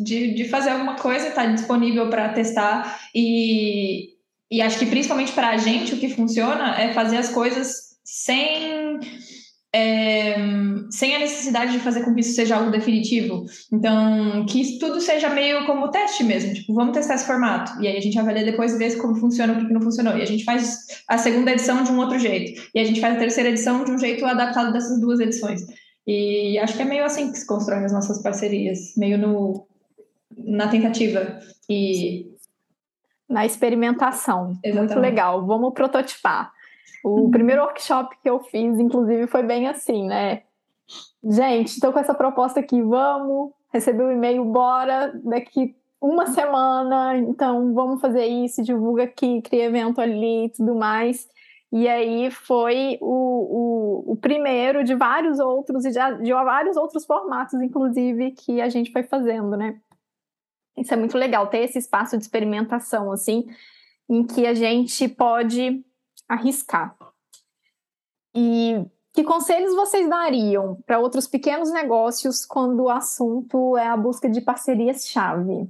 de, de fazer alguma coisa, estar tá disponível para testar. E, e acho que principalmente para a gente o que funciona é fazer as coisas sem é, sem a necessidade de fazer com que isso seja algo definitivo. Então, que tudo seja meio como teste mesmo, tipo, vamos testar esse formato. E aí a gente avalia depois e vê como funciona, o que não funcionou. E a gente faz a segunda edição de um outro jeito. E a gente faz a terceira edição de um jeito adaptado dessas duas edições. E acho que é meio assim que se constroem as nossas parcerias, meio no, na tentativa. E na experimentação. Exatamente. Muito legal. Vamos prototipar. O primeiro workshop que eu fiz, inclusive, foi bem assim, né? Gente, estou com essa proposta aqui, vamos receber o um e-mail, bora, daqui uma semana, então vamos fazer isso, divulga aqui, cria evento ali e tudo mais. E aí foi o, o, o primeiro de vários outros, e de, de vários outros formatos, inclusive, que a gente foi fazendo, né? Isso é muito legal, ter esse espaço de experimentação, assim, em que a gente pode arriscar. E que conselhos vocês dariam para outros pequenos negócios quando o assunto é a busca de parcerias-chave?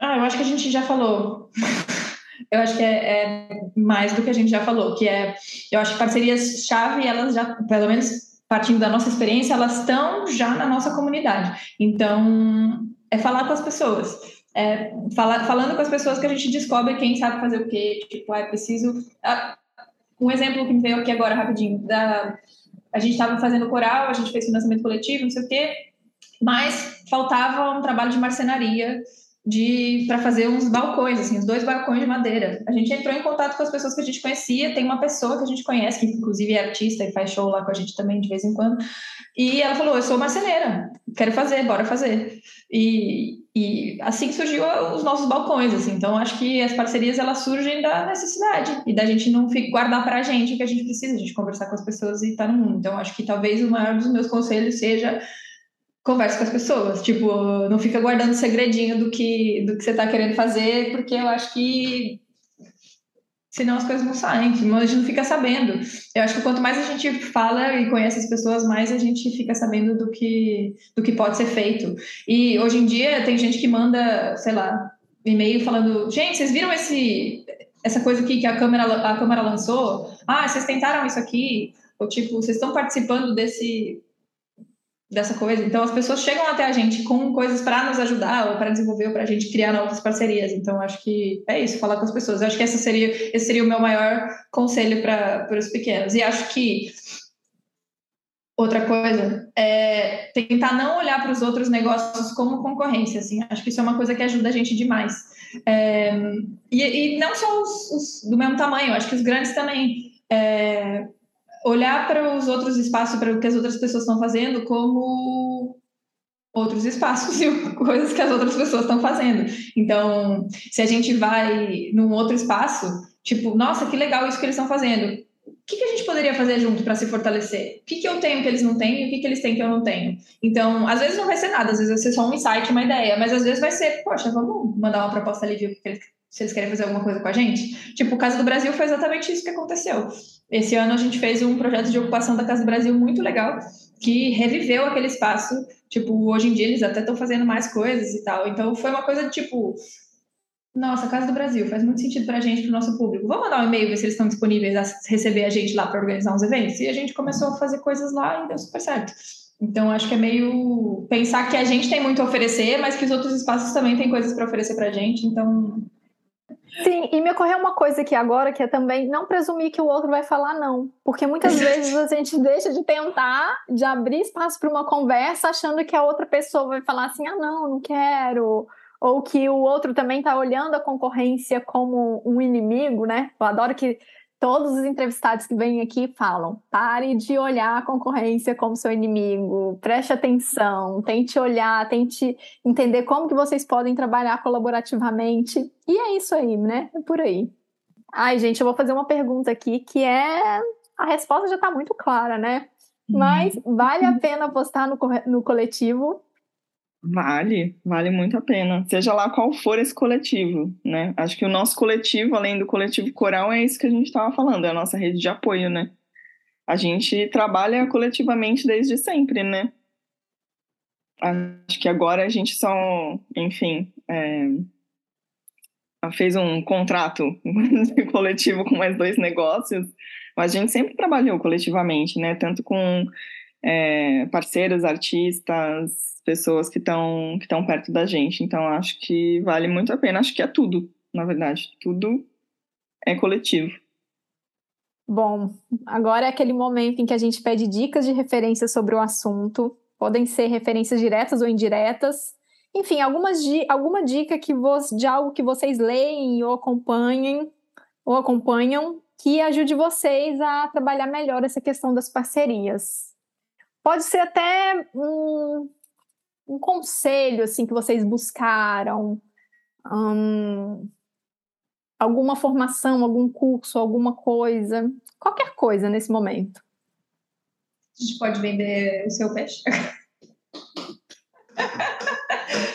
Ah, eu acho que a gente já falou. eu acho que é, é, mais do que a gente já falou, que é, eu acho que parcerias-chave, elas já, pelo menos partindo da nossa experiência, elas estão já na nossa comunidade. Então, é falar com as pessoas é, fala, falando com as pessoas que a gente descobre quem sabe fazer o quê, tipo, é preciso... Ah, um exemplo que me veio aqui agora, rapidinho, da, a gente estava fazendo coral, a gente fez financiamento coletivo, não sei o quê, mas faltava um trabalho de marcenaria de para fazer uns balcões, assim, dois balcões de madeira. A gente entrou em contato com as pessoas que a gente conhecia, tem uma pessoa que a gente conhece, que inclusive é artista e faz show lá com a gente também de vez em quando, e ela falou: Eu sou marceneira, quero fazer, bora fazer. E, e assim surgiu os nossos balcões, assim. Então, acho que as parcerias, elas surgem da necessidade e da gente não guardar para a gente o que a gente precisa, a gente conversar com as pessoas e estar tá no mundo. Então, acho que talvez o maior dos meus conselhos seja converse com as pessoas, tipo, não fica guardando segredinho do que, do que você está querendo fazer, porque eu acho que senão as coisas não saem, a gente não fica sabendo. Eu acho que quanto mais a gente fala e conhece as pessoas, mais a gente fica sabendo do que, do que pode ser feito. E hoje em dia tem gente que manda, sei lá, e-mail falando, gente, vocês viram esse, essa coisa aqui que a Câmara, a Câmara lançou? Ah, vocês tentaram isso aqui? Ou tipo, vocês estão participando desse dessa coisa. Então as pessoas chegam até a gente com coisas para nos ajudar ou para desenvolver ou para a gente criar novas parcerias. Então acho que é isso, falar com as pessoas. Eu acho que essa seria esse seria o meu maior conselho para os pequenos. E acho que outra coisa é tentar não olhar para os outros negócios como concorrência. Assim, acho que isso é uma coisa que ajuda a gente demais. É, e, e, não só os, os, do mesmo tamanho. Acho que os grandes também. É, olhar para os outros espaços, para o que as outras pessoas estão fazendo, como outros espaços e coisas que as outras pessoas estão fazendo. Então, se a gente vai num outro espaço, tipo, nossa, que legal isso que eles estão fazendo. O que, que a gente poderia fazer junto para se fortalecer? O que, que eu tenho que eles não têm e o que, que eles têm que eu não tenho? Então, às vezes não vai ser nada, às vezes vai ser só um insight, uma ideia, mas às vezes vai ser, poxa, vamos mandar uma proposta ali, eles se eles querem fazer alguma coisa com a gente. Tipo, o Casa do Brasil foi exatamente isso que aconteceu. Esse ano a gente fez um projeto de ocupação da Casa do Brasil muito legal, que reviveu aquele espaço. Tipo, hoje em dia eles até estão fazendo mais coisas e tal. Então foi uma coisa de tipo, nossa, Casa do Brasil faz muito sentido para a gente, para o nosso público. Vamos mandar um e-mail ver se eles estão disponíveis a receber a gente lá para organizar uns eventos. E a gente começou a fazer coisas lá e deu super certo. Então, acho que é meio pensar que a gente tem muito a oferecer, mas que os outros espaços também têm coisas para oferecer para a gente. Então, Sim, e me ocorreu uma coisa aqui agora que é também não presumir que o outro vai falar não. Porque muitas vezes a gente deixa de tentar, de abrir espaço para uma conversa, achando que a outra pessoa vai falar assim: ah, não, não quero. Ou que o outro também está olhando a concorrência como um inimigo, né? Eu adoro que todos os entrevistados que vêm aqui falam: pare de olhar a concorrência como seu inimigo, preste atenção, tente olhar, tente entender como que vocês podem trabalhar colaborativamente. E é isso aí, né? É por aí. Ai, gente, eu vou fazer uma pergunta aqui que é. A resposta já está muito clara, né? Mas vale a pena apostar no, no coletivo Vale, vale muito a pena. Seja lá qual for esse coletivo, né? Acho que o nosso coletivo, além do coletivo coral, é isso que a gente estava falando, é a nossa rede de apoio, né? A gente trabalha coletivamente desde sempre, né? Acho que agora a gente só, enfim, é, fez um contrato coletivo com mais dois negócios, mas a gente sempre trabalhou coletivamente, né? Tanto com é, parceiros, artistas, pessoas que estão que perto da gente. Então acho que vale muito a pena. Acho que é tudo, na verdade, tudo é coletivo. Bom, agora é aquele momento em que a gente pede dicas de referência sobre o assunto. Podem ser referências diretas ou indiretas. Enfim, algumas, alguma dica que de algo que vocês leem ou acompanhem ou acompanham que ajude vocês a trabalhar melhor essa questão das parcerias. Pode ser até um, um conselho assim que vocês buscaram, um, alguma formação, algum curso, alguma coisa, qualquer coisa nesse momento. A gente pode vender o seu peixe.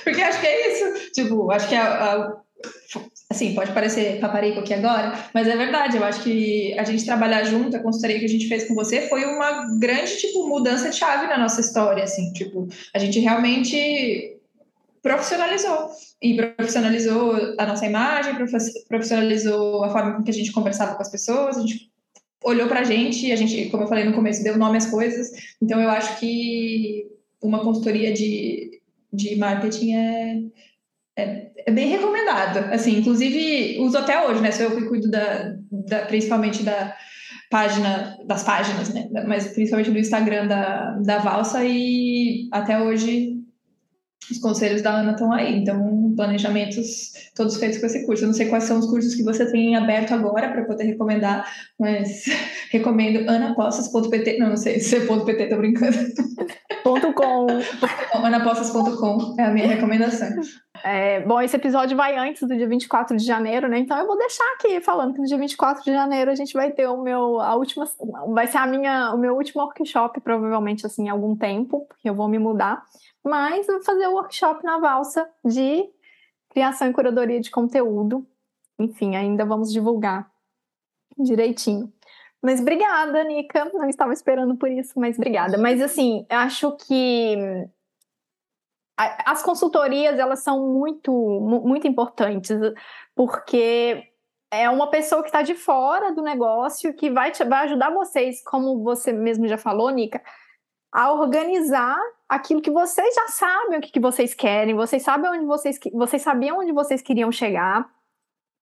Porque acho que é isso. Tipo, acho que a, a assim, pode parecer paparico aqui agora, mas é verdade, eu acho que a gente trabalhar junto, a consultoria que a gente fez com você foi uma grande, tipo, mudança de chave na nossa história, assim, tipo, a gente realmente profissionalizou, e profissionalizou a nossa imagem, profissionalizou a forma com que a gente conversava com as pessoas, a gente olhou pra gente, a gente, como eu falei no começo, deu nome às coisas, então eu acho que uma consultoria de, de marketing é é, é, bem recomendado. Assim, inclusive, uso até hoje, né? Sou eu que cuido da, da, principalmente da página, das páginas, né? Mas principalmente do Instagram da, da Valsa e até hoje os conselhos da Ana estão aí. Então, planejamentos todos feitos com esse curso. Eu não sei quais são os cursos que você tem aberto agora para poder recomendar, mas recomendo anapossas.pt. Não, não sei se é .pt, tô brincando. Ponto .com. anapossas.com é a minha recomendação. É, bom, esse episódio vai antes do dia 24 de janeiro, né? Então eu vou deixar aqui falando que no dia 24 de janeiro a gente vai ter o meu a última vai ser a minha o meu último workshop provavelmente assim, em algum tempo, porque eu vou me mudar, mas eu vou fazer o workshop na valsa de criação e curadoria de conteúdo. Enfim, ainda vamos divulgar direitinho. Mas obrigada, Nica. Não estava esperando por isso, mas obrigada. Mas assim, acho que as consultorias elas são muito muito importantes porque é uma pessoa que está de fora do negócio que vai, te, vai ajudar vocês, como você mesmo já falou, Nica, a organizar aquilo que vocês já sabem o que, que vocês querem, vocês sabem onde vocês vocês sabiam onde vocês queriam chegar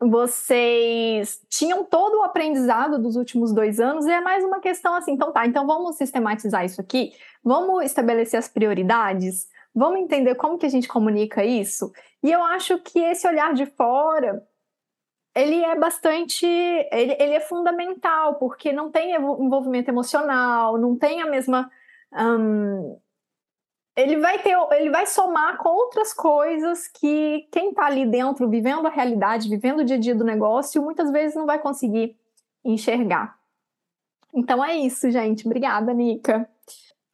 vocês tinham todo o aprendizado dos últimos dois anos e é mais uma questão assim, então tá, então vamos sistematizar isso aqui, vamos estabelecer as prioridades, vamos entender como que a gente comunica isso. E eu acho que esse olhar de fora, ele é bastante, ele, ele é fundamental, porque não tem envolvimento emocional, não tem a mesma... Ele vai ter, ele vai somar com outras coisas que quem está ali dentro, vivendo a realidade, vivendo o dia a dia do negócio, muitas vezes não vai conseguir enxergar. Então é isso, gente. Obrigada, Nica.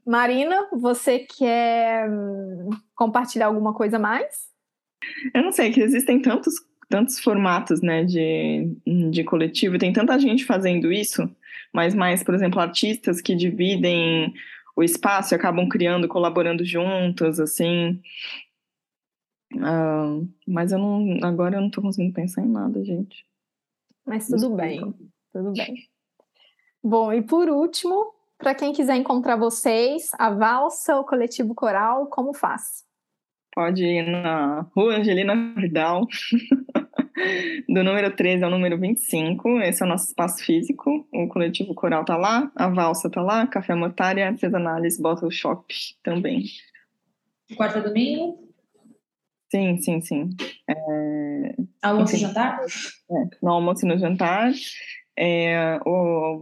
Marina, você quer hum, compartilhar alguma coisa mais? Eu não sei, que existem tantos, tantos formatos né, de, de coletivo, tem tanta gente fazendo isso, mas mais, por exemplo, artistas que dividem o espaço e acabam criando, colaborando juntas, assim. Uh, mas eu não. Agora eu não tô conseguindo pensar em nada, gente. Mas tudo Desculpa. bem, tudo bem. Bom, e por último, para quem quiser encontrar vocês, a Valsa, o Coletivo Coral, como faz? Pode ir na Rua Angelina Vidal. do número 13 ao número 25. Esse é o nosso espaço físico. O coletivo coral tá lá, a valsa tá lá, Café Mortária, Artesanales, Bottle Shop também. Quarta domingo? Sim, sim, sim. É... Almoço e jantar? É, no almoço e no jantar. É, o,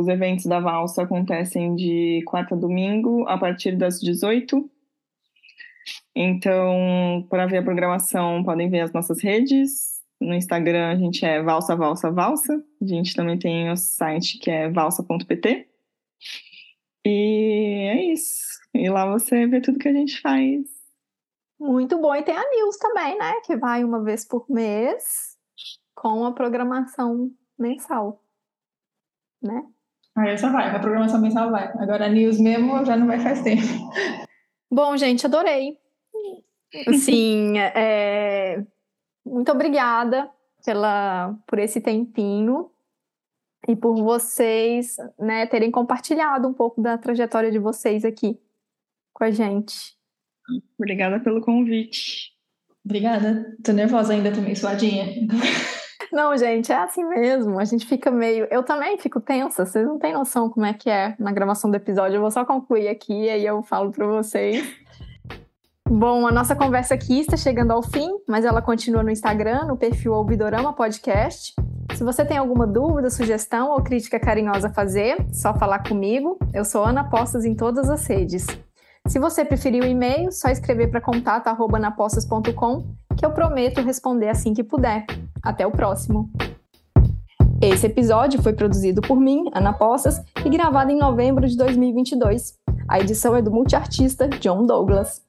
os eventos da valsa acontecem de quarta a domingo, a partir das 18 então, para ver a programação, podem ver as nossas redes. No Instagram a gente é valsa, valsa, valsa. A gente também tem o site que é valsa.pt. E é isso. E lá você vê tudo que a gente faz. Muito bom. E tem a News também, né? Que vai uma vez por mês com a programação mensal. Né? Ah, essa vai. A programação mensal vai. Agora a News mesmo já não vai faz tempo. Bom, gente, adorei. Sim, é... muito obrigada pela, por esse tempinho e por vocês né, terem compartilhado um pouco da trajetória de vocês aqui com a gente. Obrigada pelo convite. Obrigada. Tô nervosa ainda, também suadinha. Não, gente, é assim mesmo. A gente fica meio. Eu também fico tensa. Vocês não têm noção como é que é na gravação do episódio. Eu vou só concluir aqui e aí eu falo para vocês. Bom, a nossa conversa aqui está chegando ao fim, mas ela continua no Instagram, no perfil Ouvidorama Podcast. Se você tem alguma dúvida, sugestão ou crítica carinhosa a fazer, só falar comigo. Eu sou Ana Postas em todas as redes. Se você preferir o e-mail, só escrever para contato@napostas.com, que eu prometo responder assim que puder. Até o próximo. Esse episódio foi produzido por mim, Ana Postas, e gravado em novembro de 2022. A edição é do multiartista John Douglas.